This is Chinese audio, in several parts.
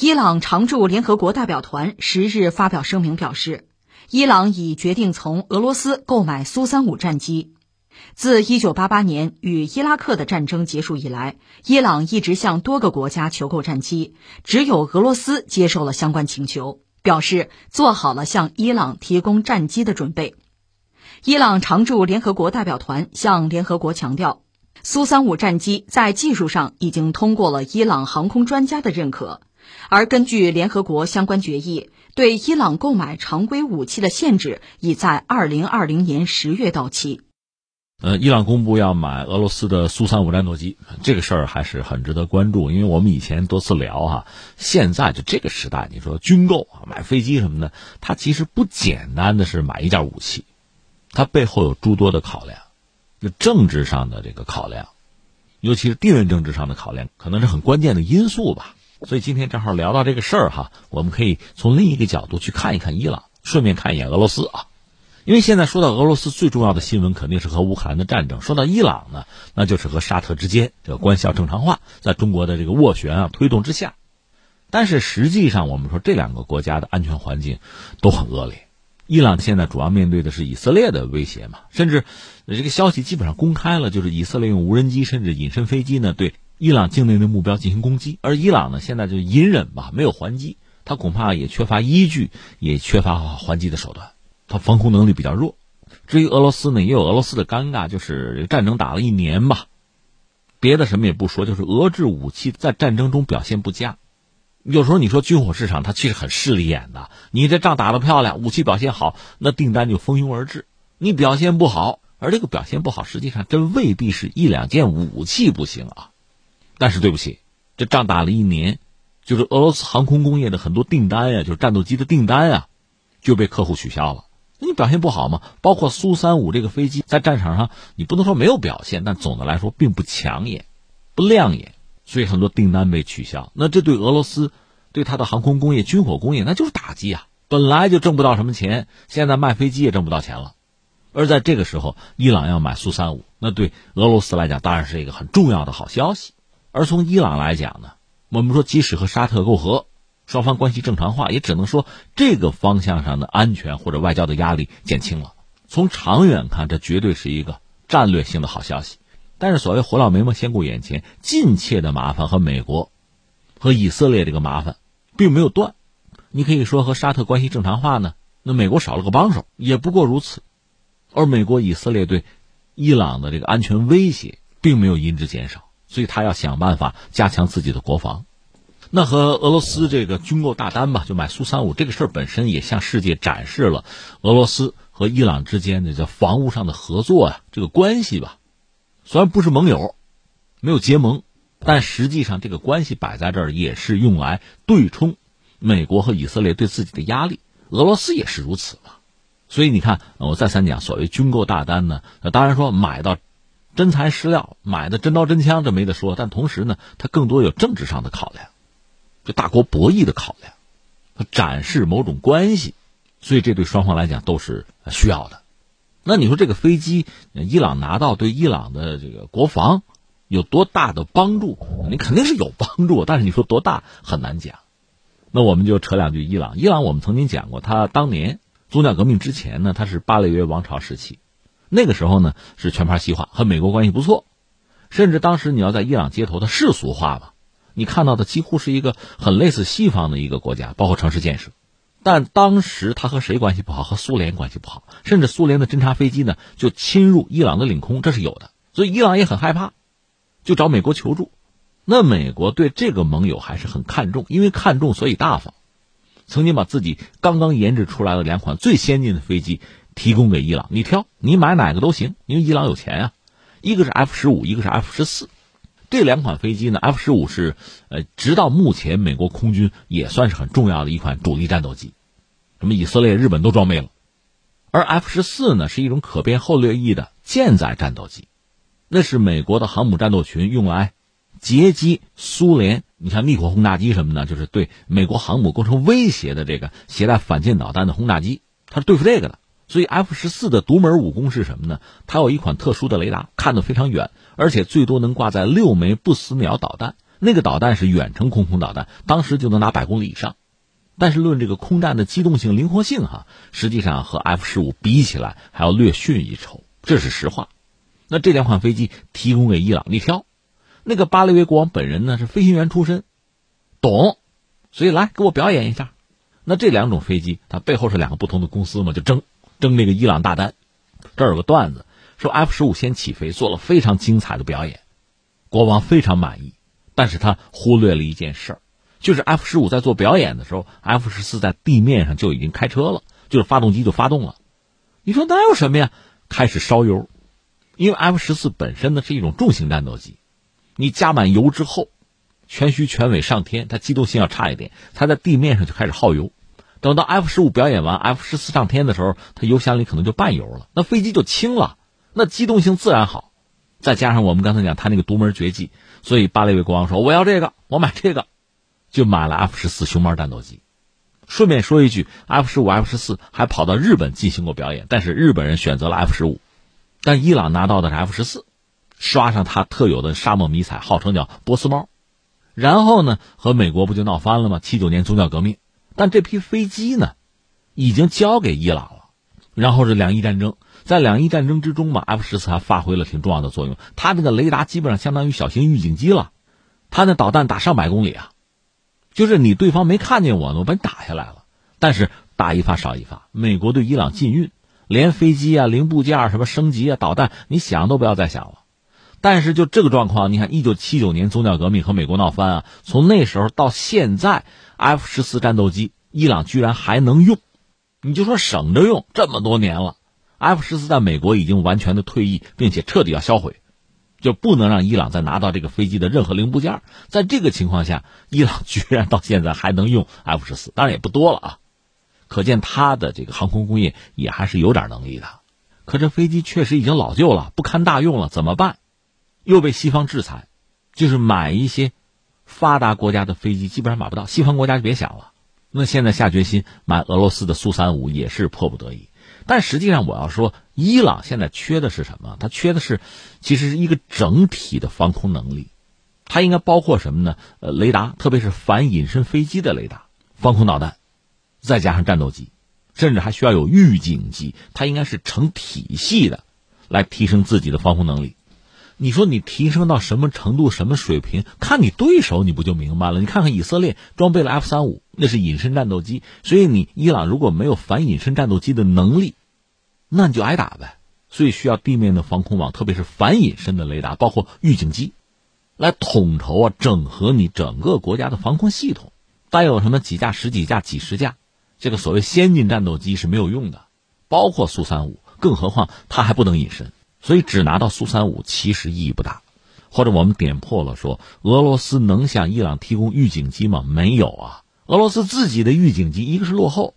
伊朗常驻联合国代表团十日发表声明表示，伊朗已决定从俄罗斯购买苏三五战机。自1988年与伊拉克的战争结束以来，伊朗一直向多个国家求购战机，只有俄罗斯接受了相关请求，表示做好了向伊朗提供战机的准备。伊朗常驻联合国代表团向联合国强调，苏三五战机在技术上已经通过了伊朗航空专家的认可。而根据联合国相关决议，对伊朗购买常规武器的限制已在二零二零年十月到期。呃，伊朗公布要买俄罗斯的苏三五战斗机，这个事儿还是很值得关注。因为我们以前多次聊哈，现在就这个时代，你说军购啊，买飞机什么的，它其实不简单的是买一件武器，它背后有诸多的考量，就政治上的这个考量，尤其是地缘政治上的考量，可能是很关键的因素吧。所以今天正好聊到这个事儿哈，我们可以从另一个角度去看一看伊朗，顺便看一眼俄罗斯啊。因为现在说到俄罗斯最重要的新闻肯定是和乌克兰的战争，说到伊朗呢，那就是和沙特之间这个关系要正常化，在中国的这个斡旋啊推动之下，但是实际上我们说这两个国家的安全环境都很恶劣。伊朗现在主要面对的是以色列的威胁嘛，甚至这个消息基本上公开了，就是以色列用无人机甚至隐身飞机呢对。伊朗境内的目标进行攻击，而伊朗呢，现在就隐忍吧，没有还击，他恐怕也缺乏依据，也缺乏还击的手段，他防空能力比较弱。至于俄罗斯呢，也有俄罗斯的尴尬，就是战争打了一年吧，别的什么也不说，就是俄制武器在战争中表现不佳。有时候你说军火市场它其实很势利眼的，你这仗打得漂亮，武器表现好，那订单就蜂拥而至；你表现不好，而这个表现不好，实际上真未必是一两件武器不行啊。但是对不起，这仗打了一年，就是俄罗斯航空工业的很多订单呀，就是战斗机的订单呀，就被客户取消了。那你表现不好吗？包括苏三五这个飞机在战场上，你不能说没有表现，但总的来说并不抢眼、不亮眼，所以很多订单被取消。那这对俄罗斯、对它的航空工业、军火工业，那就是打击啊！本来就挣不到什么钱，现在卖飞机也挣不到钱了。而在这个时候，伊朗要买苏三五，那对俄罗斯来讲当然是一个很重要的好消息。而从伊朗来讲呢，我们说即使和沙特媾和，双方关系正常化，也只能说这个方向上的安全或者外交的压力减轻了。从长远看，这绝对是一个战略性的好消息。但是所谓“活老眉毛先顾眼前”，近切的麻烦和美国、和以色列这个麻烦并没有断。你可以说和沙特关系正常化呢，那美国少了个帮手，也不过如此。而美国、以色列对伊朗的这个安全威胁并没有因之减少。所以他要想办法加强自己的国防，那和俄罗斯这个军购大单吧，就买苏三五这个事儿本身也向世界展示了俄罗斯和伊朗之间的叫防务上的合作啊，这个关系吧，虽然不是盟友，没有结盟，但实际上这个关系摆在这儿也是用来对冲美国和以色列对自己的压力，俄罗斯也是如此嘛。所以你看，我再三讲，所谓军购大单呢，当然说买到。真材实料买的真刀真枪，这没得说。但同时呢，它更多有政治上的考量，就大国博弈的考量，展示某种关系，所以这对双方来讲都是需要的。那你说这个飞机，伊朗拿到对伊朗的这个国防有多大的帮助？你肯定是有帮助，但是你说多大很难讲。那我们就扯两句伊朗。伊朗我们曾经讲过，他当年宗教革命之前呢，他是巴列维王朝时期。那个时候呢，是全盘西化，和美国关系不错，甚至当时你要在伊朗街头，它世俗化嘛，你看到的几乎是一个很类似西方的一个国家，包括城市建设。但当时他和谁关系不好？和苏联关系不好，甚至苏联的侦察飞机呢就侵入伊朗的领空，这是有的。所以伊朗也很害怕，就找美国求助。那美国对这个盟友还是很看重，因为看重所以大方，曾经把自己刚刚研制出来的两款最先进的飞机。提供给伊朗，你挑，你买哪个都行，因为伊朗有钱啊。一个是 F 十五，一个是 F 十四，这两款飞机呢，F 十五是呃，直到目前美国空军也算是很重要的一款主力战斗机，什么以色列、日本都装备了。而 F 十四呢，是一种可变后掠翼的舰载战斗机，那是美国的航母战斗群用来截击苏联，你像逆火轰炸机什么的，就是对美国航母构成威胁的这个携带反舰导弹的轰炸机，它是对付这个的。所以，F 十四的独门武功是什么呢？它有一款特殊的雷达，看得非常远，而且最多能挂载六枚不死鸟导弹。那个导弹是远程空空导弹，当时就能拿百公里以上。但是论这个空战的机动性、灵活性，哈，实际上和 F 十五比起来还要略逊一筹，这是实话。那这两款飞机提供给伊朗，你挑。那个巴列维国王本人呢是飞行员出身，懂，所以来给我表演一下。那这两种飞机，它背后是两个不同的公司嘛，就争争那个伊朗大单。这儿有个段子，说 F 十五先起飞，做了非常精彩的表演，国王非常满意，但是他忽略了一件事儿。就是 F 十五在做表演的时候，F 十四在地面上就已经开车了，就是发动机就发动了。你说哪有什么呀？开始烧油，因为 F 十四本身呢是一种重型战斗机，你加满油之后，全虚全尾上天，它机动性要差一点，它在地面上就开始耗油。等到 F 十五表演完，F 十四上天的时候，它油箱里可能就半油了，那飞机就轻了，那机动性自然好。再加上我们刚才讲它那个独门绝技，所以巴列维国王说：“我要这个，我买这个。”就买了 F 十四熊猫战斗机。顺便说一句，F 十五、F 十四还跑到日本进行过表演，但是日本人选择了 F 十五，但伊朗拿到的是 F 十四，刷上它特有的沙漠迷彩，号称叫波斯猫。然后呢，和美国不就闹翻了吗？七九年宗教革命，但这批飞机呢，已经交给伊朗了。然后是两伊战争，在两伊战争之中嘛，F 十四还发挥了挺重要的作用。它那个雷达基本上相当于小型预警机了，它那导弹打上百公里啊。就是你对方没看见我呢，我把你打下来了。但是打一发少一发，美国对伊朗禁运，连飞机啊、零部件啊什么升级啊、导弹，你想都不要再想了。但是就这个状况，你看，一九七九年宗教革命和美国闹翻啊，从那时候到现在，F 十四战斗机伊朗居然还能用，你就说省着用这么多年了，F 十四在美国已经完全的退役，并且彻底要销毁。就不能让伊朗再拿到这个飞机的任何零部件。在这个情况下，伊朗居然到现在还能用 F 十四，当然也不多了啊，可见它的这个航空工业也还是有点能力的。可这飞机确实已经老旧了，不堪大用了，怎么办？又被西方制裁，就是买一些发达国家的飞机基本上买不到，西方国家就别想了。那现在下决心买俄罗斯的苏三五也是迫不得已。但实际上，我要说，伊朗现在缺的是什么？它缺的是，其实是一个整体的防空能力。它应该包括什么呢？呃，雷达，特别是反隐身飞机的雷达，防空导弹，再加上战斗机，甚至还需要有预警机。它应该是成体系的，来提升自己的防空能力。你说你提升到什么程度、什么水平？看你对手，你不就明白了？你看看以色列装备了 F 三五，那是隐身战斗机。所以你伊朗如果没有反隐身战斗机的能力，那你就挨打呗，所以需要地面的防空网，特别是反隐身的雷达，包括预警机，来统筹啊，整合你整个国家的防空系统。带有什么几架、十几架、几十架，这个所谓先进战斗机是没有用的，包括苏三五，更何况它还不能隐身，所以只拿到苏三五其实意义不大。或者我们点破了说，俄罗斯能向伊朗提供预警机吗？没有啊，俄罗斯自己的预警机，一个是落后，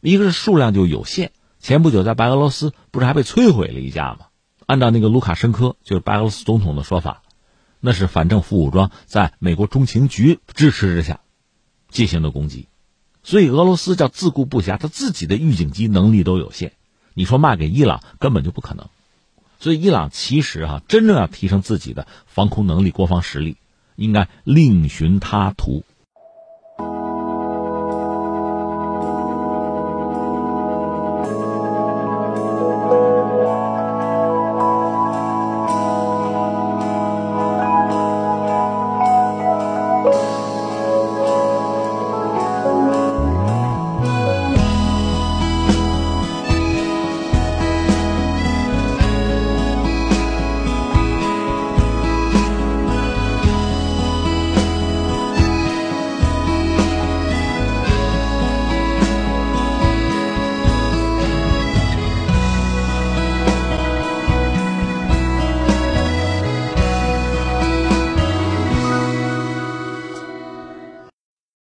一个是数量就有限。前不久，在白俄罗斯不是还被摧毁了一架吗？按照那个卢卡申科，就是白俄罗斯总统的说法，那是反政府武装在美国中情局支持之下进行的攻击，所以俄罗斯叫自顾不暇，他自己的预警机能力都有限，你说卖给伊朗根本就不可能。所以伊朗其实哈，真正要提升自己的防空能力、国防实力，应该另寻他途。